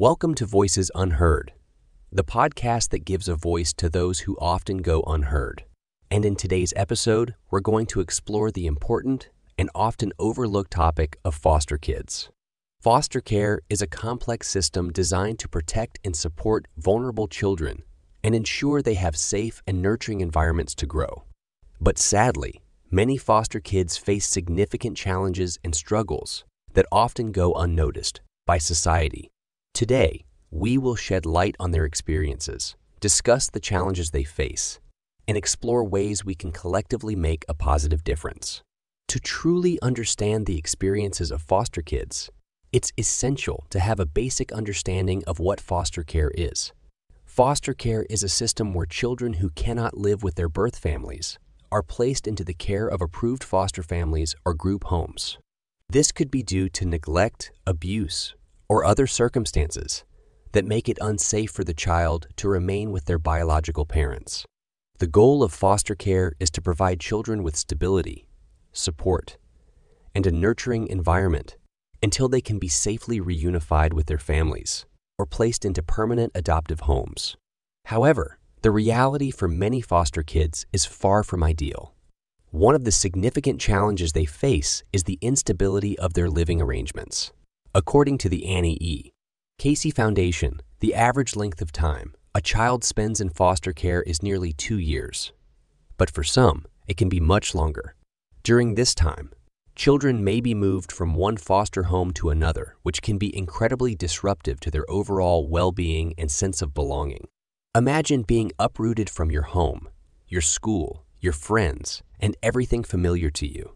Welcome to Voices Unheard, the podcast that gives a voice to those who often go unheard. And in today's episode, we're going to explore the important and often overlooked topic of foster kids. Foster care is a complex system designed to protect and support vulnerable children and ensure they have safe and nurturing environments to grow. But sadly, many foster kids face significant challenges and struggles that often go unnoticed by society. Today, we will shed light on their experiences, discuss the challenges they face, and explore ways we can collectively make a positive difference. To truly understand the experiences of foster kids, it's essential to have a basic understanding of what foster care is. Foster care is a system where children who cannot live with their birth families are placed into the care of approved foster families or group homes. This could be due to neglect, abuse, or other circumstances that make it unsafe for the child to remain with their biological parents. The goal of foster care is to provide children with stability, support, and a nurturing environment until they can be safely reunified with their families or placed into permanent adoptive homes. However, the reality for many foster kids is far from ideal. One of the significant challenges they face is the instability of their living arrangements. According to the Annie E. Casey Foundation, the average length of time a child spends in foster care is nearly two years. But for some, it can be much longer. During this time, children may be moved from one foster home to another, which can be incredibly disruptive to their overall well being and sense of belonging. Imagine being uprooted from your home, your school, your friends, and everything familiar to you.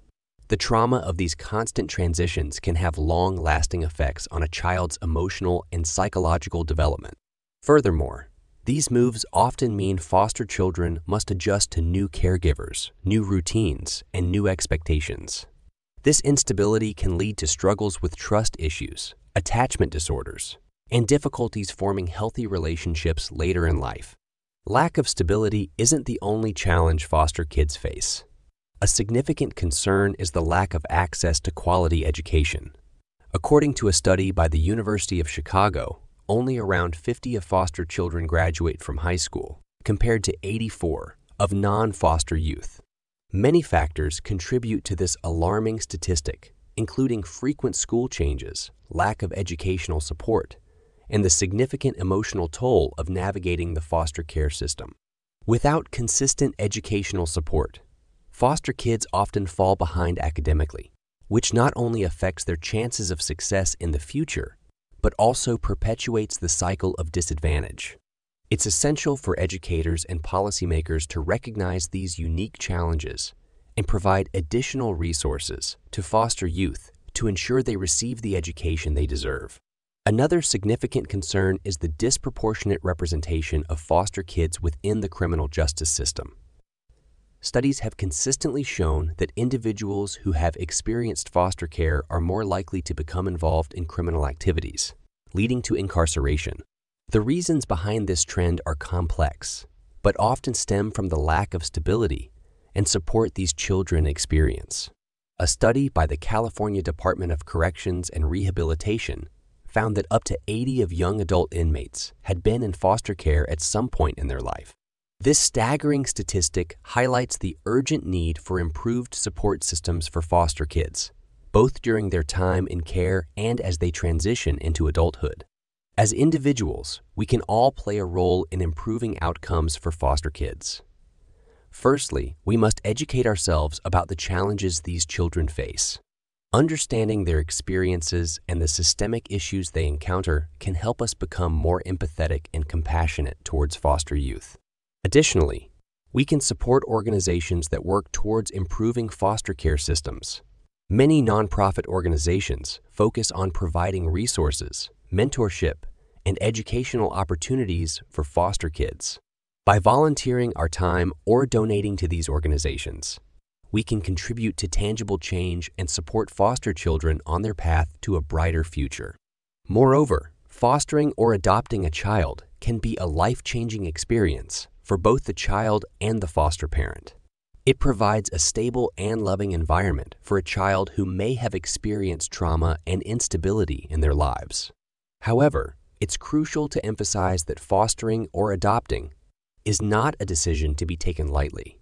The trauma of these constant transitions can have long lasting effects on a child's emotional and psychological development. Furthermore, these moves often mean foster children must adjust to new caregivers, new routines, and new expectations. This instability can lead to struggles with trust issues, attachment disorders, and difficulties forming healthy relationships later in life. Lack of stability isn't the only challenge foster kids face. A significant concern is the lack of access to quality education. According to a study by the University of Chicago, only around 50 of foster children graduate from high school, compared to 84 of non foster youth. Many factors contribute to this alarming statistic, including frequent school changes, lack of educational support, and the significant emotional toll of navigating the foster care system. Without consistent educational support, foster kids often fall behind academically, which not only affects their chances of success in the future, but also perpetuates the cycle of disadvantage. It's essential for educators and policymakers to recognize these unique challenges and provide additional resources to foster youth to ensure they receive the education they deserve. Another significant concern is the disproportionate representation of foster kids within the criminal justice system studies have consistently shown that individuals who have experienced foster care are more likely to become involved in criminal activities, leading to incarceration. The reasons behind this trend are complex, but often stem from the lack of stability and support these children experience. A study by the California Department of Corrections and Rehabilitation found that up to 80 of young adult inmates had been in foster care at some point in their life. This staggering statistic highlights the urgent need for improved support systems for foster kids, both during their time in care and as they transition into adulthood. As individuals, we can all play a role in improving outcomes for foster kids. Firstly, we must educate ourselves about the challenges these children face. Understanding their experiences and the systemic issues they encounter can help us become more empathetic and compassionate towards foster youth. Additionally, we can support organizations that work towards improving foster care systems. Many nonprofit organizations focus on providing resources, mentorship, and educational opportunities for foster kids. By volunteering our time or donating to these organizations, we can contribute to tangible change and support foster children on their path to a brighter future. Moreover, fostering or adopting a child can be a life changing experience for both the child and the foster parent. It provides a stable and loving environment for a child who may have experienced trauma and instability in their lives. However, it's crucial to emphasize that fostering or adopting is not a decision to be taken lightly.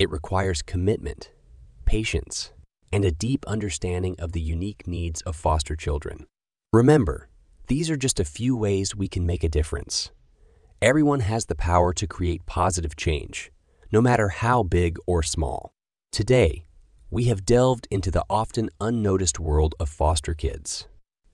It requires commitment, patience, and a deep understanding of the unique needs of foster children. Remember, these are just a few ways we can make a difference. Everyone has the power to create positive change, no matter how big or small. Today, we have delved into the often unnoticed world of foster kids.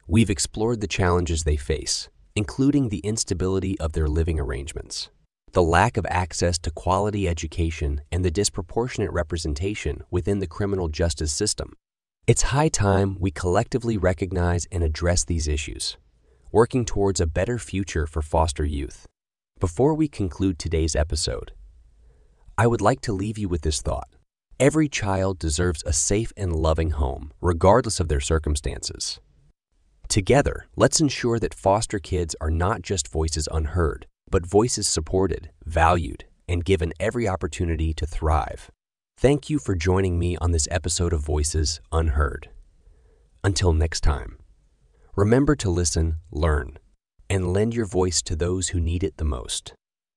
We've explored the challenges they face, including the instability of their living arrangements, the lack of access to quality education, and the disproportionate representation within the criminal justice system. It's high time we collectively recognize and address these issues, working towards a better future for foster youth. Before we conclude today's episode, I would like to leave you with this thought. Every child deserves a safe and loving home, regardless of their circumstances. Together, let's ensure that foster kids are not just voices unheard, but voices supported, valued, and given every opportunity to thrive. Thank you for joining me on this episode of Voices Unheard. Until next time, remember to listen, learn, and lend your voice to those who need it the most.